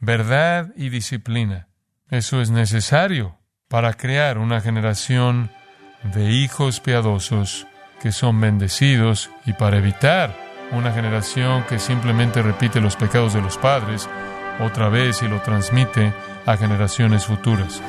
verdad y disciplina. Eso es necesario para crear una generación de hijos piadosos que son bendecidos y para evitar una generación que simplemente repite los pecados de los padres otra vez y lo transmite a generaciones futuras.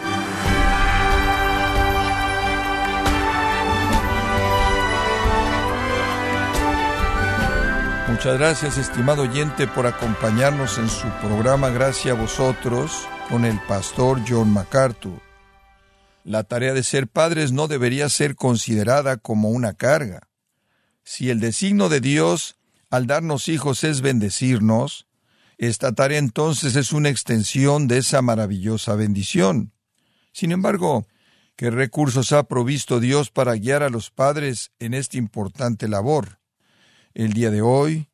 Muchas gracias, estimado oyente, por acompañarnos en su programa Gracias a vosotros con el pastor John MacArthur. La tarea de ser padres no debería ser considerada como una carga. Si el designio de Dios al darnos hijos es bendecirnos, esta tarea entonces es una extensión de esa maravillosa bendición. Sin embargo, ¿qué recursos ha provisto Dios para guiar a los padres en esta importante labor? El día de hoy,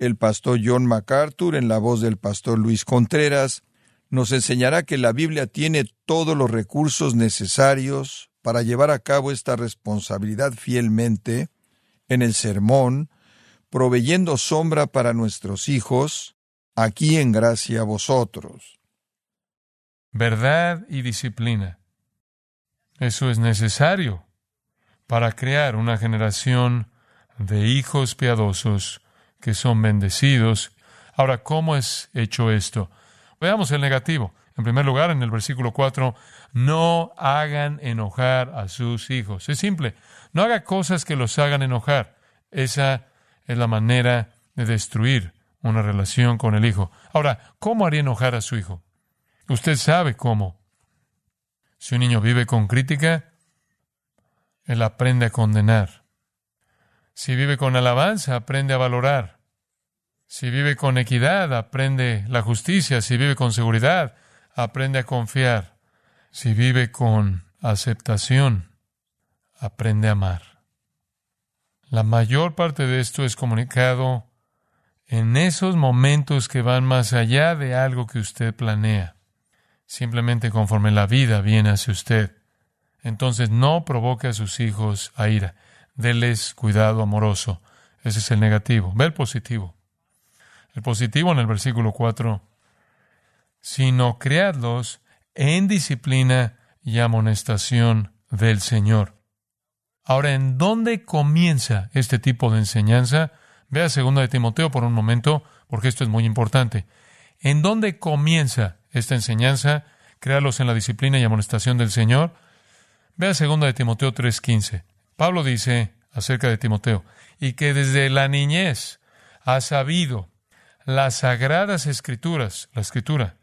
el pastor John MacArthur, en la voz del pastor Luis Contreras, nos enseñará que la Biblia tiene todos los recursos necesarios para llevar a cabo esta responsabilidad fielmente en el sermón, proveyendo sombra para nuestros hijos, aquí en gracia a vosotros. Verdad y disciplina. Eso es necesario para crear una generación de hijos piadosos que son bendecidos. Ahora, ¿cómo es hecho esto? Veamos el negativo. En primer lugar, en el versículo 4, no hagan enojar a sus hijos. Es simple, no haga cosas que los hagan enojar. Esa es la manera de destruir una relación con el hijo. Ahora, ¿cómo haría enojar a su hijo? Usted sabe cómo. Si un niño vive con crítica, él aprende a condenar. Si vive con alabanza, aprende a valorar. Si vive con equidad, aprende la justicia. Si vive con seguridad, aprende a confiar. Si vive con aceptación, aprende a amar. La mayor parte de esto es comunicado en esos momentos que van más allá de algo que usted planea, simplemente conforme la vida viene hacia usted. Entonces no provoque a sus hijos a ira. Deles cuidado amoroso. Ese es el negativo. Ve el positivo. El positivo en el versículo 4. Sino creadlos en disciplina y amonestación del Señor. Ahora, ¿en dónde comienza este tipo de enseñanza? Vea segunda de Timoteo por un momento, porque esto es muy importante. ¿En dónde comienza esta enseñanza? Créalos en la disciplina y amonestación del Señor. Vea segunda de Timoteo 3:15. Pablo dice acerca de Timoteo, y que desde la niñez ha sabido las sagradas escrituras, la escritura,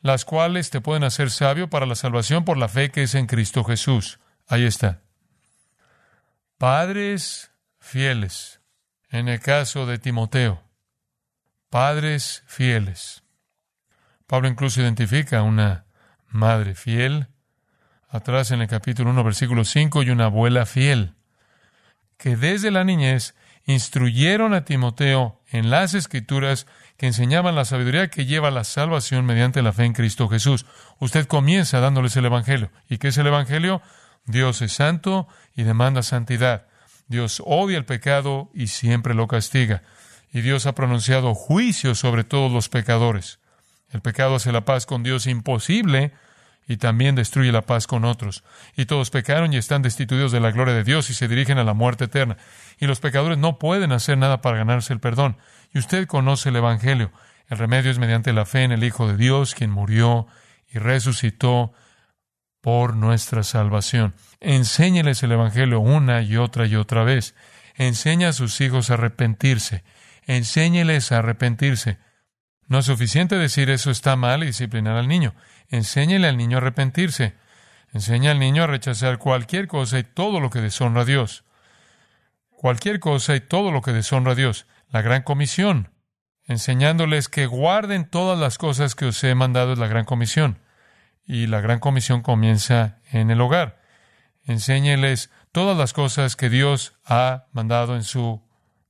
las cuales te pueden hacer sabio para la salvación por la fe que es en Cristo Jesús. Ahí está. Padres fieles, en el caso de Timoteo, padres fieles. Pablo incluso identifica a una madre fiel atrás en el capítulo 1, versículo 5, y una abuela fiel, que desde la niñez instruyeron a Timoteo en las escrituras que enseñaban la sabiduría que lleva a la salvación mediante la fe en Cristo Jesús. Usted comienza dándoles el Evangelio. ¿Y qué es el Evangelio? Dios es santo y demanda santidad. Dios odia el pecado y siempre lo castiga. Y Dios ha pronunciado juicio sobre todos los pecadores. El pecado hace la paz con Dios imposible y también destruye la paz con otros. Y todos pecaron y están destituidos de la gloria de Dios y se dirigen a la muerte eterna. Y los pecadores no pueden hacer nada para ganarse el perdón. Y usted conoce el Evangelio. El remedio es mediante la fe en el Hijo de Dios, quien murió y resucitó por nuestra salvación. Enséñeles el Evangelio una y otra y otra vez. Enseña a sus hijos a arrepentirse. Enséñeles a arrepentirse. No es suficiente decir eso está mal y disciplinar al niño. Enséñele al niño a arrepentirse. Enseña al niño a rechazar cualquier cosa y todo lo que deshonra a Dios. Cualquier cosa y todo lo que deshonra a Dios. La gran comisión. Enseñándoles que guarden todas las cosas que os he mandado es la gran comisión. Y la gran comisión comienza en el hogar. Enséñeles todas las cosas que Dios ha mandado en su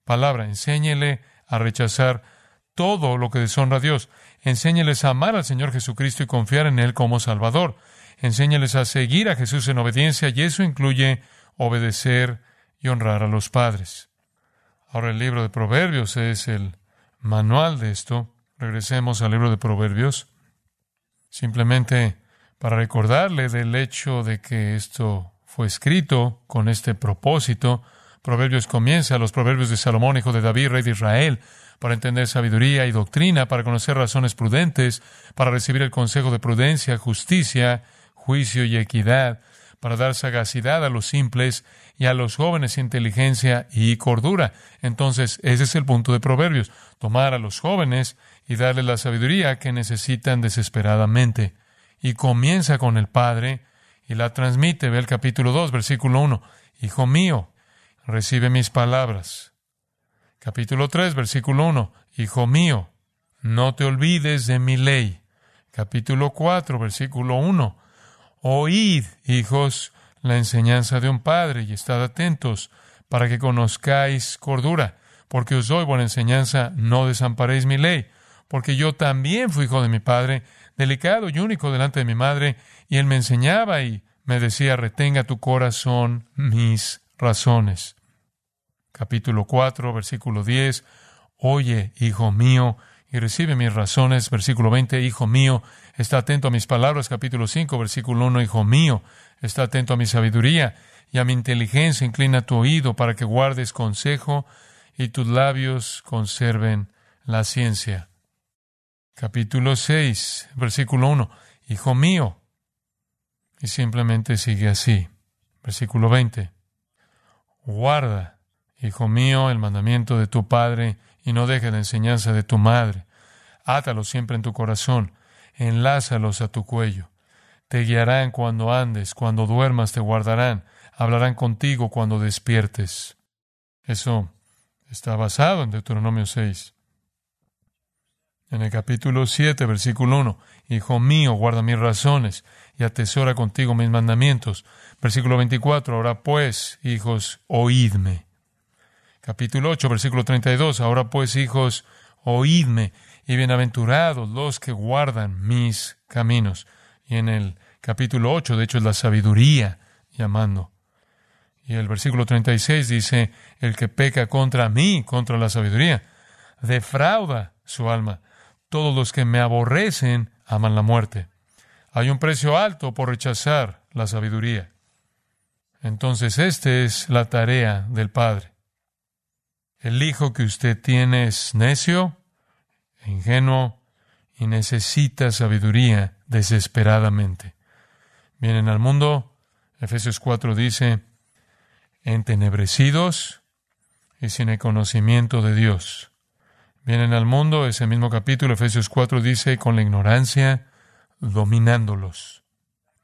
palabra. Enséñele a rechazar todo lo que deshonra a Dios. Enséñeles a amar al Señor Jesucristo y confiar en Él como Salvador. Enséñeles a seguir a Jesús en obediencia y eso incluye obedecer y honrar a los padres. Ahora el libro de Proverbios es el manual de esto. Regresemos al libro de Proverbios. Simplemente para recordarle del hecho de que esto fue escrito con este propósito, Proverbios comienza, los proverbios de Salomón, hijo de David, rey de Israel, para entender sabiduría y doctrina, para conocer razones prudentes, para recibir el consejo de prudencia, justicia, juicio y equidad, para dar sagacidad a los simples y a los jóvenes inteligencia y cordura. Entonces, ese es el punto de Proverbios, tomar a los jóvenes y darles la sabiduría que necesitan desesperadamente. Y comienza con el Padre y la transmite. Ve el capítulo 2, versículo 1. Hijo mío, recibe mis palabras. Capítulo 3, versículo 1. Hijo mío, no te olvides de mi ley. Capítulo 4, versículo 1. Oíd, hijos, la enseñanza de un padre y estad atentos para que conozcáis cordura, porque os doy buena enseñanza, no desamparéis mi ley, porque yo también fui hijo de mi padre, delicado y único delante de mi madre, y él me enseñaba y me decía, retenga tu corazón mis razones. Capítulo 4, versículo 10, Oye, hijo mío, y recibe mis razones. Versículo 20, Hijo mío, está atento a mis palabras. Capítulo 5, versículo 1, Hijo mío, está atento a mi sabiduría y a mi inteligencia. Inclina tu oído para que guardes consejo y tus labios conserven la ciencia. Capítulo 6, versículo 1, Hijo mío. Y simplemente sigue así. Versículo 20. Guarda, hijo mío, el mandamiento de tu Padre y no deje la enseñanza de tu madre. Átalos siempre en tu corazón, enlázalos a tu cuello. Te guiarán cuando andes, cuando duermas te guardarán, hablarán contigo cuando despiertes. Eso está basado en Deuteronomio 6. En el capítulo 7, versículo 1, Hijo mío, guarda mis razones y atesora contigo mis mandamientos. Versículo 24, ahora pues, hijos, oídme capítulo 8, versículo 32. Ahora pues, hijos, oídme, y bienaventurados los que guardan mis caminos. Y en el capítulo 8, de hecho, es la sabiduría llamando. Y el versículo 36 dice, el que peca contra mí, contra la sabiduría, defrauda su alma. Todos los que me aborrecen aman la muerte. Hay un precio alto por rechazar la sabiduría. Entonces, esta es la tarea del Padre. El hijo que usted tiene es necio, ingenuo y necesita sabiduría desesperadamente. Vienen al mundo, Efesios 4 dice, entenebrecidos y sin el conocimiento de Dios. Vienen al mundo, ese mismo capítulo, Efesios 4 dice, con la ignorancia dominándolos.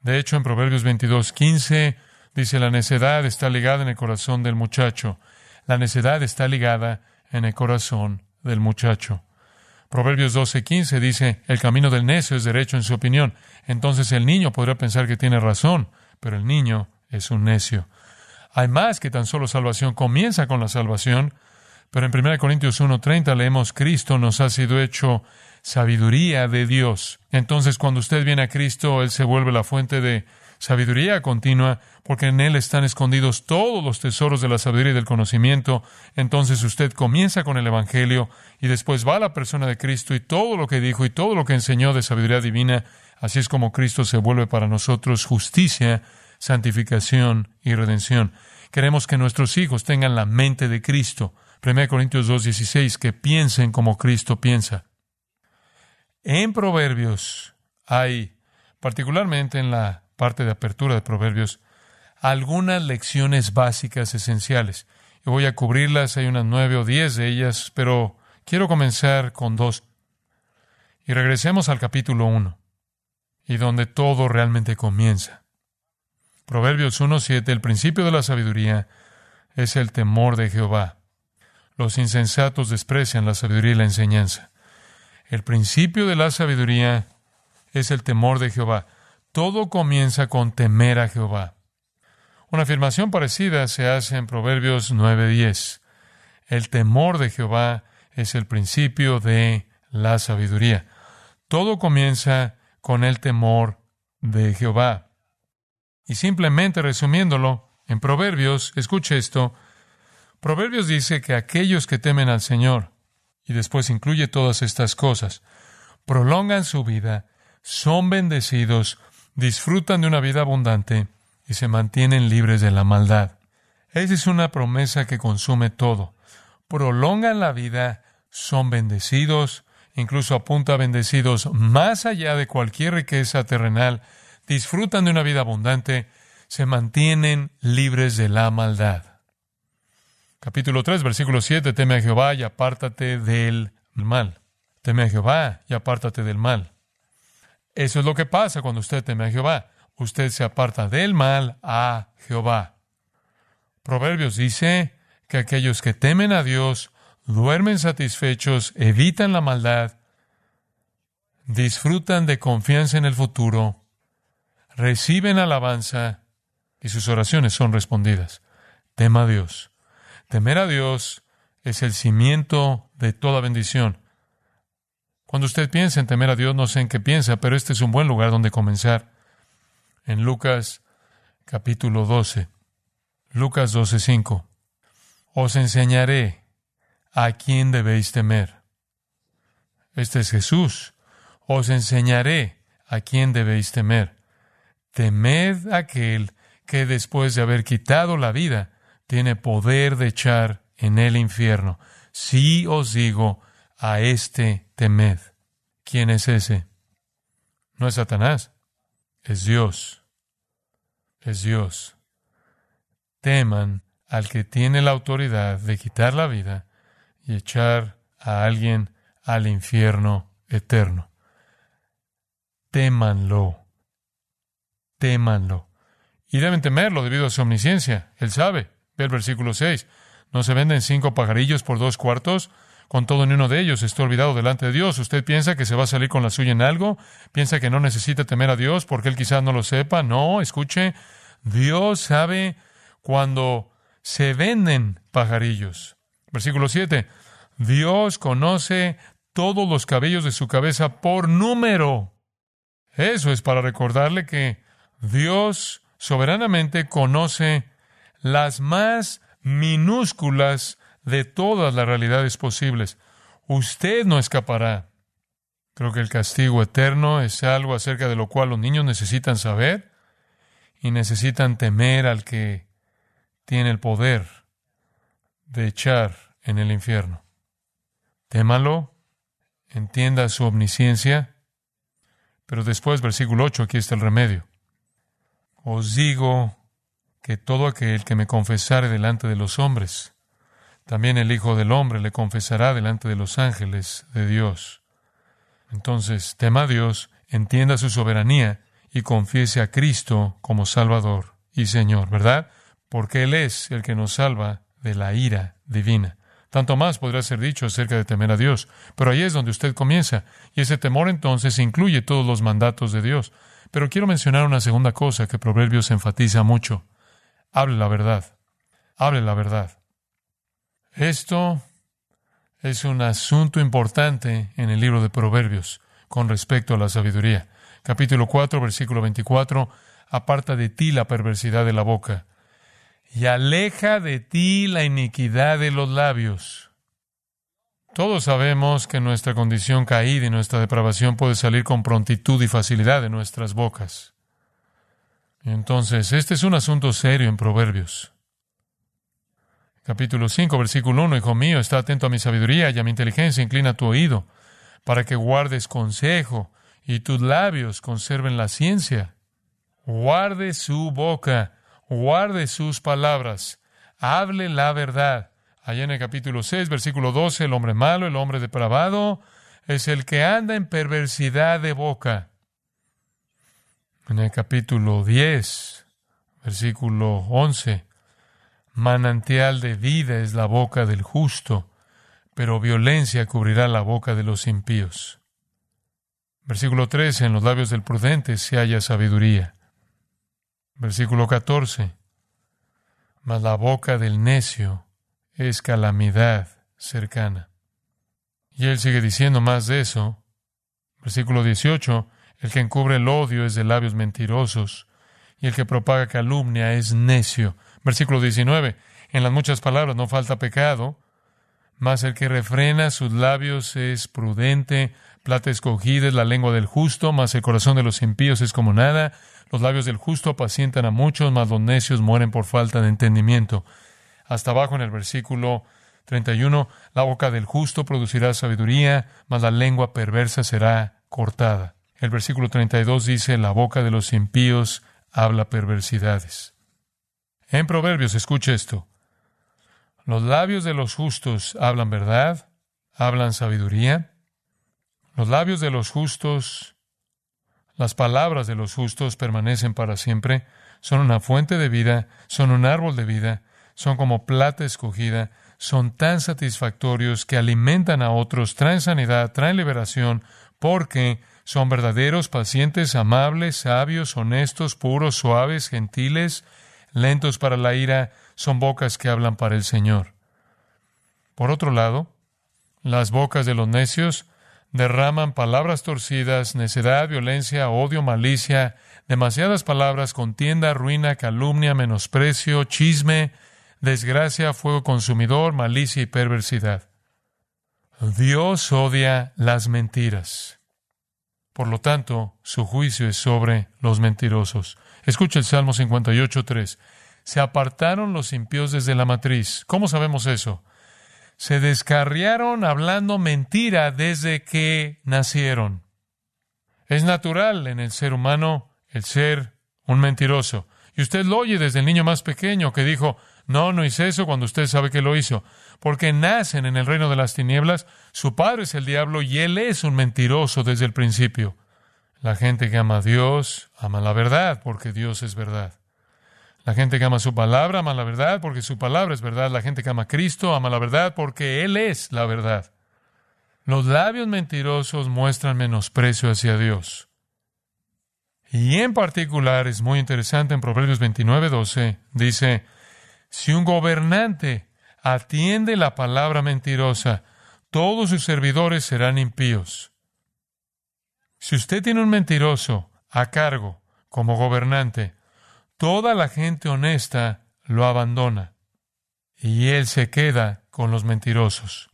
De hecho, en Proverbios 22, 15 dice, la necedad está ligada en el corazón del muchacho la necedad está ligada en el corazón del muchacho. Proverbios 12:15 dice, el camino del necio es derecho en su opinión. Entonces el niño podrá pensar que tiene razón, pero el niño es un necio. Hay más que tan solo salvación. Comienza con la salvación, pero en 1 Corintios 1:30 leemos, Cristo nos ha sido hecho sabiduría de Dios. Entonces cuando usted viene a Cristo, Él se vuelve la fuente de sabiduría continua, porque en Él están escondidos todos los tesoros de la sabiduría y del conocimiento. Entonces usted comienza con el Evangelio y después va a la persona de Cristo y todo lo que dijo y todo lo que enseñó de sabiduría divina. Así es como Cristo se vuelve para nosotros justicia, santificación y redención. Queremos que nuestros hijos tengan la mente de Cristo. 1 Corintios 2.16, que piensen como Cristo piensa. En Proverbios hay, particularmente en la parte de apertura de Proverbios, algunas lecciones básicas esenciales. Y voy a cubrirlas, hay unas nueve o diez de ellas, pero quiero comenzar con dos. Y regresemos al capítulo uno, y donde todo realmente comienza. Proverbios 1.7, el principio de la sabiduría es el temor de Jehová. Los insensatos desprecian la sabiduría y la enseñanza. El principio de la sabiduría es el temor de Jehová. Todo comienza con temer a Jehová. Una afirmación parecida se hace en Proverbios 9:10. El temor de Jehová es el principio de la sabiduría. Todo comienza con el temor de Jehová. Y simplemente resumiéndolo, en Proverbios, escuche esto, Proverbios dice que aquellos que temen al Señor, y después incluye todas estas cosas, prolongan su vida, son bendecidos, disfrutan de una vida abundante y se mantienen libres de la maldad. Esa es una promesa que consume todo. Prolongan la vida, son bendecidos, incluso apunta a bendecidos más allá de cualquier riqueza terrenal, disfrutan de una vida abundante, se mantienen libres de la maldad. Capítulo 3, versículo 7, teme a Jehová y apártate del mal. Teme a Jehová y apártate del mal. Eso es lo que pasa cuando usted teme a Jehová. Usted se aparta del mal a Jehová. Proverbios dice que aquellos que temen a Dios duermen satisfechos, evitan la maldad, disfrutan de confianza en el futuro, reciben alabanza y sus oraciones son respondidas. Tema a Dios. Temer a Dios es el cimiento de toda bendición. Cuando usted piensa en temer a Dios, no sé en qué piensa, pero este es un buen lugar donde comenzar. En Lucas capítulo 12, Lucas 12:5. Os enseñaré a quién debéis temer. Este es Jesús. Os enseñaré a quién debéis temer. Temed aquel que después de haber quitado la vida, tiene poder de echar en el infierno. Si os digo, a este temed. ¿Quién es ese? No es Satanás, es Dios. Es Dios. Teman al que tiene la autoridad de quitar la vida y echar a alguien al infierno eterno. Témanlo. Témanlo. Y deben temerlo debido a su omnisciencia. Él sabe. Ve el versículo 6. ¿No se venden cinco pajarillos por dos cuartos? Con todo, ni uno de ellos está olvidado delante de Dios. ¿Usted piensa que se va a salir con la suya en algo? ¿Piensa que no necesita temer a Dios porque Él quizás no lo sepa? No, escuche. Dios sabe cuando se venden pajarillos. Versículo 7. Dios conoce todos los cabellos de su cabeza por número. Eso es para recordarle que Dios soberanamente conoce las más minúsculas de todas las realidades posibles. Usted no escapará. Creo que el castigo eterno es algo acerca de lo cual los niños necesitan saber y necesitan temer al que tiene el poder de echar en el infierno. Témalo, entienda su omnisciencia, pero después, versículo 8, aquí está el remedio. Os digo que todo aquel que me confesare delante de los hombres, también el Hijo del Hombre le confesará delante de los ángeles de Dios. Entonces, tema a Dios, entienda su soberanía y confiese a Cristo como Salvador y Señor, ¿verdad? Porque Él es el que nos salva de la ira divina. Tanto más podrá ser dicho acerca de temer a Dios, pero ahí es donde usted comienza, y ese temor entonces incluye todos los mandatos de Dios. Pero quiero mencionar una segunda cosa que Proverbios enfatiza mucho. Hable la verdad. Hable la verdad. Esto es un asunto importante en el libro de Proverbios con respecto a la sabiduría. Capítulo 4, versículo 24, aparta de ti la perversidad de la boca y aleja de ti la iniquidad de los labios. Todos sabemos que nuestra condición caída y nuestra depravación puede salir con prontitud y facilidad de nuestras bocas. Entonces, este es un asunto serio en Proverbios. Capítulo 5, versículo 1, Hijo mío, está atento a mi sabiduría y a mi inteligencia, inclina tu oído, para que guardes consejo y tus labios conserven la ciencia. Guarde su boca, guarde sus palabras, hable la verdad. Allá en el capítulo 6, versículo 12, el hombre malo, el hombre depravado, es el que anda en perversidad de boca. En el capítulo 10, versículo 11, Manantial de vida es la boca del justo, pero violencia cubrirá la boca de los impíos. Versículo 13. En los labios del prudente se halla sabiduría. Versículo 14. Mas la boca del necio es calamidad cercana. Y él sigue diciendo más de eso. Versículo 18. El que encubre el odio es de labios mentirosos, y el que propaga calumnia es necio. Versículo 19. En las muchas palabras no falta pecado, mas el que refrena sus labios es prudente. Plata escogida es la lengua del justo, mas el corazón de los impíos es como nada. Los labios del justo apacientan a muchos, mas los necios mueren por falta de entendimiento. Hasta abajo en el versículo 31, la boca del justo producirá sabiduría, mas la lengua perversa será cortada. El versículo 32 dice, la boca de los impíos habla perversidades. En Proverbios, escuche esto. Los labios de los justos hablan verdad, hablan sabiduría. Los labios de los justos, las palabras de los justos permanecen para siempre, son una fuente de vida, son un árbol de vida, son como plata escogida, son tan satisfactorios que alimentan a otros, traen sanidad, traen liberación, porque son verdaderos, pacientes, amables, sabios, honestos, puros, suaves, gentiles, lentos para la ira, son bocas que hablan para el Señor. Por otro lado, las bocas de los necios derraman palabras torcidas, necedad, violencia, odio, malicia, demasiadas palabras, contienda, ruina, calumnia, menosprecio, chisme, desgracia, fuego consumidor, malicia y perversidad. Dios odia las mentiras. Por lo tanto, su juicio es sobre los mentirosos. Escucha el Salmo 58.3. Se apartaron los impíos desde la matriz. ¿Cómo sabemos eso? Se descarriaron hablando mentira desde que nacieron. Es natural en el ser humano el ser un mentiroso. Y usted lo oye desde el niño más pequeño que dijo, no, no hice eso cuando usted sabe que lo hizo. Porque nacen en el reino de las tinieblas, su padre es el diablo y él es un mentiroso desde el principio. La gente que ama a Dios ama la verdad porque Dios es verdad. La gente que ama su palabra ama la verdad porque su palabra es verdad. La gente que ama a Cristo ama la verdad porque Él es la verdad. Los labios mentirosos muestran menosprecio hacia Dios. Y en particular es muy interesante en Proverbios 29, 12, dice, si un gobernante atiende la palabra mentirosa, todos sus servidores serán impíos. Si usted tiene un mentiroso a cargo como gobernante, toda la gente honesta lo abandona y él se queda con los mentirosos.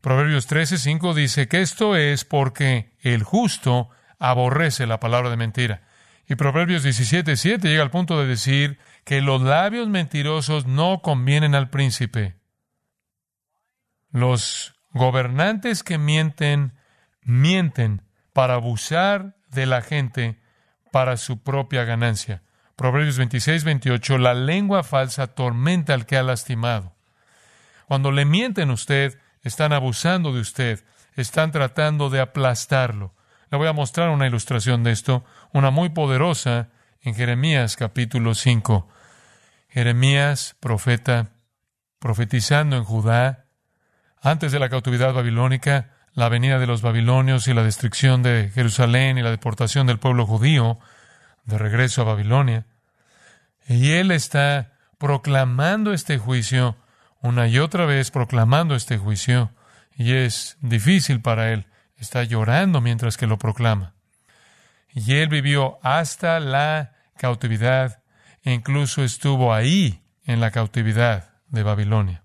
Proverbios 13:5 dice que esto es porque el justo aborrece la palabra de mentira. Y Proverbios 17:7 llega al punto de decir que los labios mentirosos no convienen al príncipe. Los gobernantes que mienten, mienten para abusar de la gente para su propia ganancia. Proverbios 26, 28, la lengua falsa tormenta al que ha lastimado. Cuando le mienten a usted, están abusando de usted, están tratando de aplastarlo. Le voy a mostrar una ilustración de esto, una muy poderosa, en Jeremías capítulo 5. Jeremías, profeta, profetizando en Judá, antes de la cautividad babilónica, la venida de los babilonios y la destrucción de Jerusalén y la deportación del pueblo judío de regreso a Babilonia. Y él está proclamando este juicio una y otra vez, proclamando este juicio, y es difícil para él. Está llorando mientras que lo proclama. Y él vivió hasta la cautividad e incluso estuvo ahí en la cautividad de Babilonia.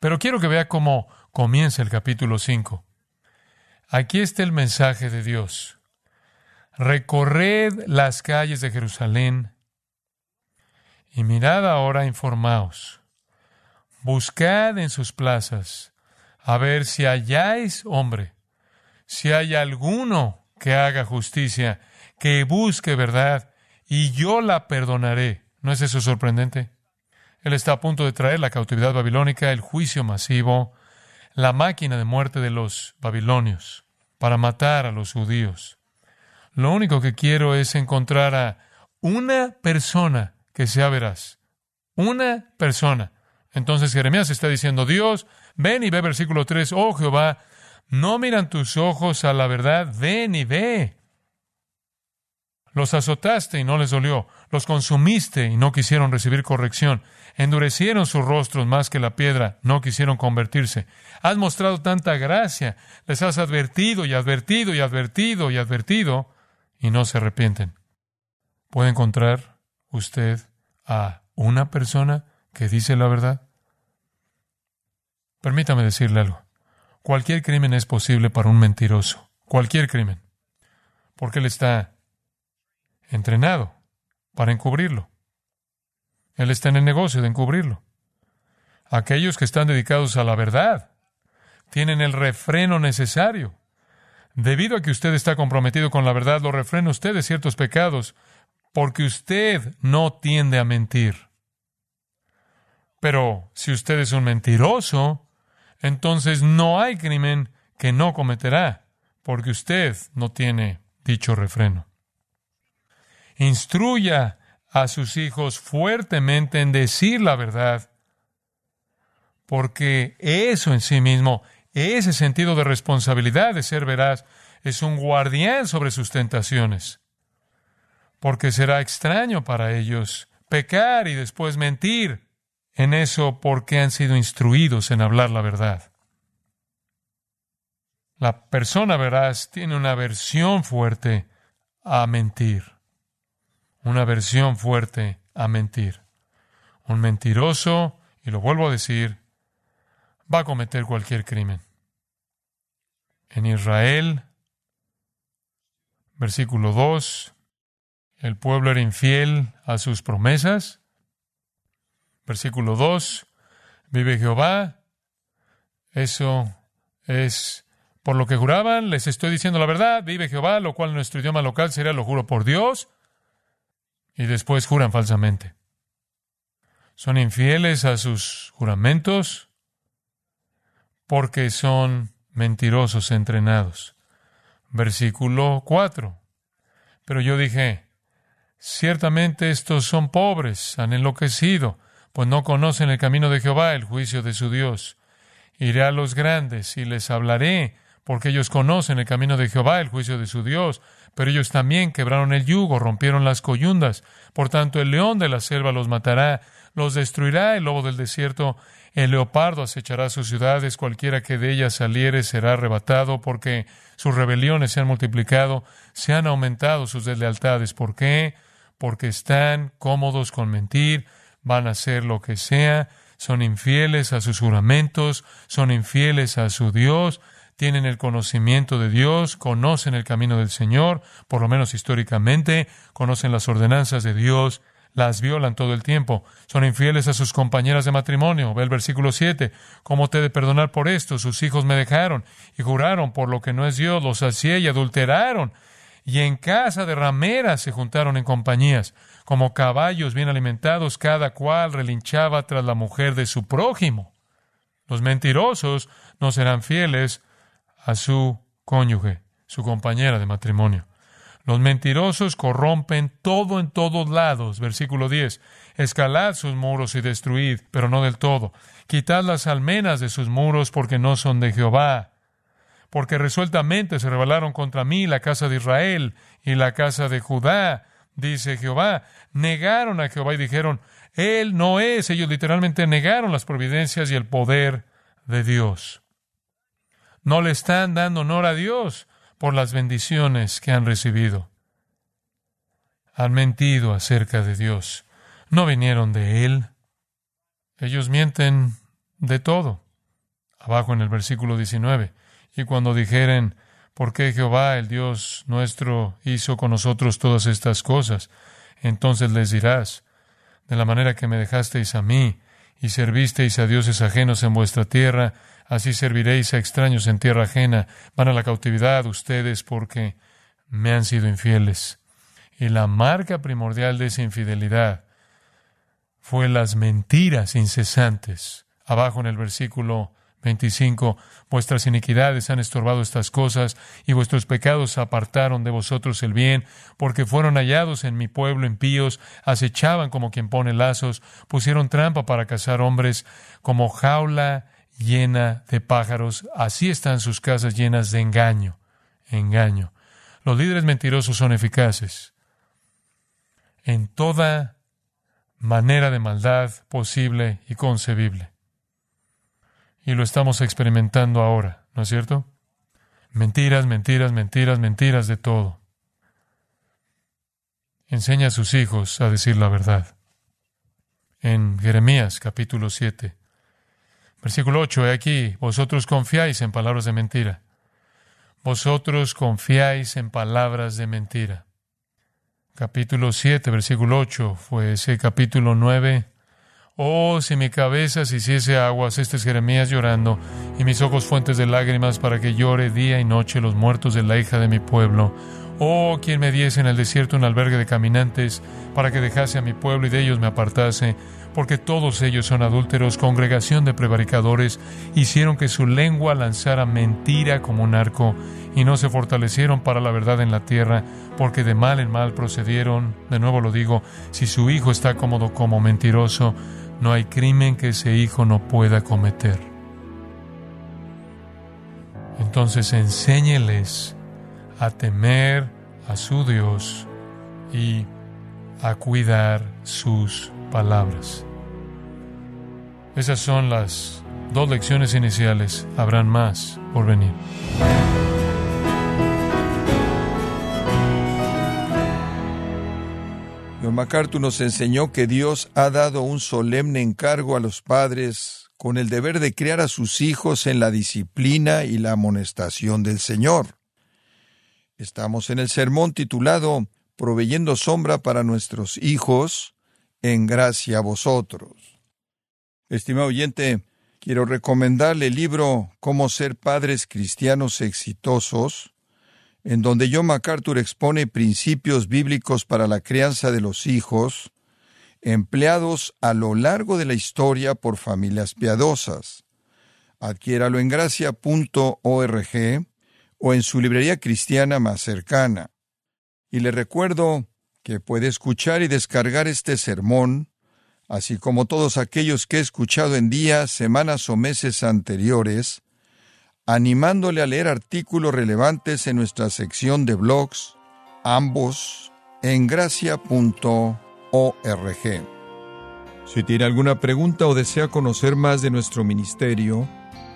Pero quiero que vea cómo comienza el capítulo 5. Aquí está el mensaje de Dios. Recorred las calles de Jerusalén y mirad ahora, informaos. Buscad en sus plazas a ver si halláis hombre, si hay alguno que haga justicia, que busque verdad, y yo la perdonaré. ¿No es eso sorprendente? Él está a punto de traer la cautividad babilónica, el juicio masivo, la máquina de muerte de los babilonios para matar a los judíos. Lo único que quiero es encontrar a una persona que sea veraz. Una persona. Entonces Jeremías está diciendo, Dios, ven y ve versículo 3, oh Jehová, no miran tus ojos a la verdad, ven y ve. Los azotaste y no les dolió, los consumiste y no quisieron recibir corrección, endurecieron sus rostros más que la piedra, no quisieron convertirse. Has mostrado tanta gracia, les has advertido y advertido y advertido y advertido, y no se arrepienten. ¿Puede encontrar usted a una persona que dice la verdad? Permítame decirle algo. Cualquier crimen es posible para un mentiroso. Cualquier crimen. Porque él está entrenado para encubrirlo. Él está en el negocio de encubrirlo. Aquellos que están dedicados a la verdad tienen el refreno necesario. Debido a que usted está comprometido con la verdad, lo refrena usted de ciertos pecados, porque usted no tiende a mentir. Pero si usted es un mentiroso, entonces no hay crimen que no cometerá, porque usted no tiene dicho refreno. Instruya a sus hijos fuertemente en decir la verdad, porque eso en sí mismo, ese sentido de responsabilidad de ser veraz, es un guardián sobre sus tentaciones, porque será extraño para ellos pecar y después mentir en eso porque han sido instruidos en hablar la verdad. La persona veraz tiene una aversión fuerte a mentir. Una aversión fuerte a mentir. Un mentiroso, y lo vuelvo a decir, va a cometer cualquier crimen. En Israel, versículo 2, el pueblo era infiel a sus promesas. Versículo 2, vive Jehová. Eso es por lo que juraban, les estoy diciendo la verdad, vive Jehová, lo cual en nuestro idioma local sería lo juro por Dios, y después juran falsamente. Son infieles a sus juramentos porque son mentirosos entrenados. Versículo 4. Pero yo dije, ciertamente estos son pobres, han enloquecido, pues no conocen el camino de Jehová, el juicio de su Dios. Iré a los grandes y les hablaré, porque ellos conocen el camino de Jehová, el juicio de su Dios. Pero ellos también quebraron el yugo, rompieron las coyundas. Por tanto, el león de la selva los matará, los destruirá el lobo del desierto, el leopardo acechará sus ciudades, cualquiera que de ellas saliere será arrebatado, porque sus rebeliones se han multiplicado, se han aumentado sus deslealtades. ¿Por qué? Porque están cómodos con mentir, van a hacer lo que sea, son infieles a sus juramentos, son infieles a su Dios, tienen el conocimiento de Dios, conocen el camino del Señor, por lo menos históricamente, conocen las ordenanzas de Dios, las violan todo el tiempo, son infieles a sus compañeras de matrimonio. Ve el versículo 7, ¿cómo te he de perdonar por esto? Sus hijos me dejaron y juraron por lo que no es Dios, los sacié y adulteraron, y en casa de rameras se juntaron en compañías. Como caballos bien alimentados, cada cual relinchaba tras la mujer de su prójimo. Los mentirosos no serán fieles a su cónyuge, su compañera de matrimonio. Los mentirosos corrompen todo en todos lados. Versículo 10. Escalad sus muros y destruid, pero no del todo. Quitad las almenas de sus muros porque no son de Jehová. Porque resueltamente se rebelaron contra mí la casa de Israel y la casa de Judá dice Jehová. Negaron a Jehová y dijeron, Él no es. Ellos literalmente negaron las providencias y el poder de Dios. No le están dando honor a Dios por las bendiciones que han recibido. Han mentido acerca de Dios. No vinieron de Él. Ellos mienten de todo. Abajo en el versículo 19. Y cuando dijeren, ¿Por qué Jehová, el Dios nuestro, hizo con nosotros todas estas cosas? Entonces les dirás, de la manera que me dejasteis a mí, y servisteis a dioses ajenos en vuestra tierra, así serviréis a extraños en tierra ajena. Van a la cautividad ustedes porque me han sido infieles. Y la marca primordial de esa infidelidad fue las mentiras incesantes. Abajo en el versículo 25. Vuestras iniquidades han estorbado estas cosas, y vuestros pecados apartaron de vosotros el bien, porque fueron hallados en mi pueblo impíos, acechaban como quien pone lazos, pusieron trampa para cazar hombres, como jaula llena de pájaros. Así están sus casas llenas de engaño, engaño. Los líderes mentirosos son eficaces en toda manera de maldad posible y concebible. Y lo estamos experimentando ahora, ¿no es cierto? Mentiras, mentiras, mentiras, mentiras de todo. Enseña a sus hijos a decir la verdad. En Jeremías capítulo 7, Versículo 8, he aquí, vosotros confiáis en palabras de mentira. Vosotros confiáis en palabras de mentira. Capítulo 7, versículo 8, fue ese capítulo 9 Oh, si mi cabeza se hiciese aguas, este es Jeremías llorando, y mis ojos fuentes de lágrimas para que llore día y noche los muertos de la hija de mi pueblo. Oh, quien me diese en el desierto un albergue de caminantes, para que dejase a mi pueblo y de ellos me apartase, porque todos ellos son adúlteros, congregación de prevaricadores, hicieron que su lengua lanzara mentira como un arco, y no se fortalecieron para la verdad en la tierra, porque de mal en mal procedieron. De nuevo lo digo, si su hijo está cómodo como mentiroso, no hay crimen que ese hijo no pueda cometer. Entonces enséñeles a temer a su Dios y a cuidar sus palabras. Esas son las dos lecciones iniciales. Habrán más por venir. John MacArthur nos enseñó que Dios ha dado un solemne encargo a los padres con el deber de criar a sus hijos en la disciplina y la amonestación del Señor. Estamos en el sermón titulado Proveyendo sombra para nuestros hijos, en gracia a vosotros. Estimado oyente, quiero recomendarle el libro Cómo ser padres cristianos exitosos, en donde John MacArthur expone principios bíblicos para la crianza de los hijos, empleados a lo largo de la historia por familias piadosas. Adquiéralo en gracia.org o en su librería cristiana más cercana. Y le recuerdo que puede escuchar y descargar este sermón, así como todos aquellos que he escuchado en días, semanas o meses anteriores, animándole a leer artículos relevantes en nuestra sección de blogs, ambos en gracia.org. Si tiene alguna pregunta o desea conocer más de nuestro ministerio,